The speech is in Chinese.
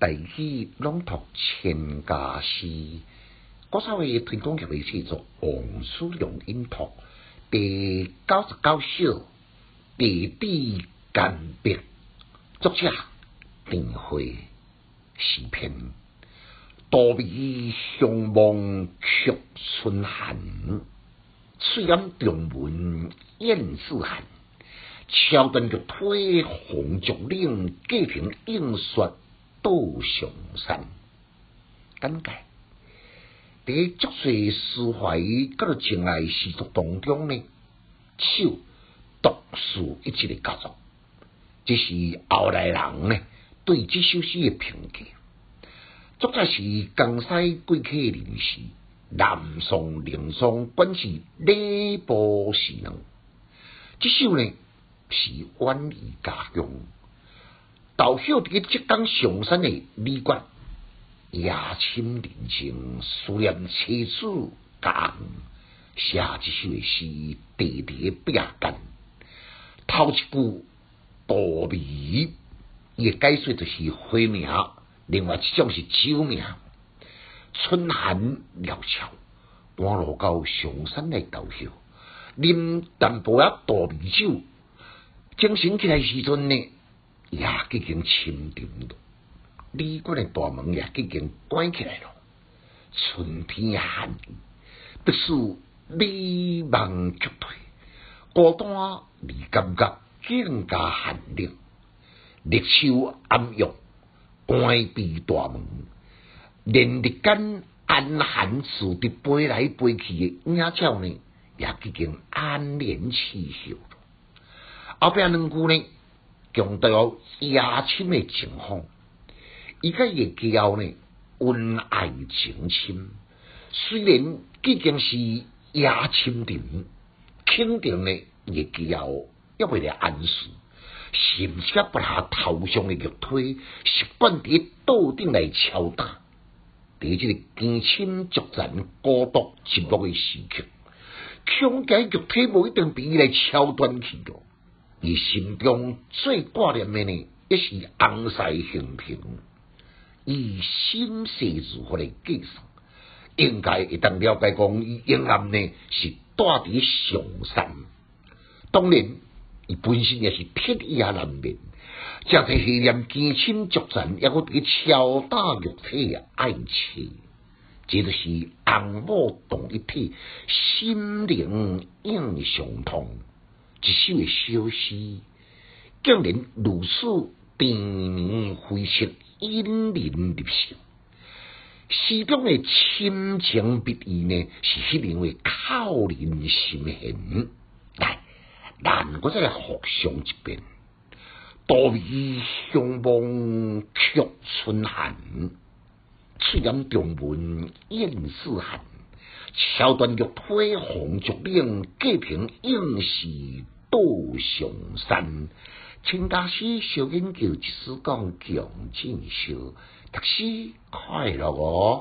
大喜朗读千家诗，国少会推广协会制作王叔良音读第九十九首地地干别，作者定会诗篇，多比相望却春寒，虽然中文燕子寒，桥断玉腿红竹岭，隔屏映雪。道上山，简介。伫足岁思怀，甲着情爱诗作当中呢，手独树一帜的佳作，这是后来人呢对这首诗的评价。作者是江西贵客人士，南宋宁宋官是礼部侍郎。这首呢是婉于家乡。到晓伫个浙江上山的旅馆，夜深人静，思念妻子家园，写这首诗，地地不雅间。头一句多味，伊解说就是花名；另外一种是酒名。春寒料峭，半路到上山来到晓，啉淡薄仔大米酒，精神起来时阵呢。也已经清沉了，旅馆的大门也已经关起来了。春天寒意，不是美梦绝退，孤单而感觉更加寒冷。立秋暗涌，关闭大门，连日间安寒似的飞来飞去的鸟叫呢，也已经安然气息了。后边两句呢？强调夜深的情况，伊个夜交呢温爱情深，虽然毕竟是夜深沉，肯定呢夜交也为了安适，甚至不下头上的玉腿，习惯伫桌顶来敲打，伫这个艰辛作战、孤独寂寞的时刻，强解玉腿无一定比伊来敲断去咯。伊心中最挂念的呢，也是红西行平。伊心事如何来计算？应该会当了解讲，伊永暗呢是住伫上山。当然，伊本身也是铁也难眠，正在系念艰辛作战，也搁伫敲打肉体啊爱情，这就是红母同一体，心灵应相通。一首小诗，竟然如此甜蜜诙谐，引人入胜。诗中的亲情别意呢，是迄样的扣人心弦。来，咱我再来复诵一遍：多比相望却春寒，翠眼中文燕似寒。桥断玉腿红竹岭，隔屏应是道上山。请家师小研究，即使讲强进修，读书快乐哦。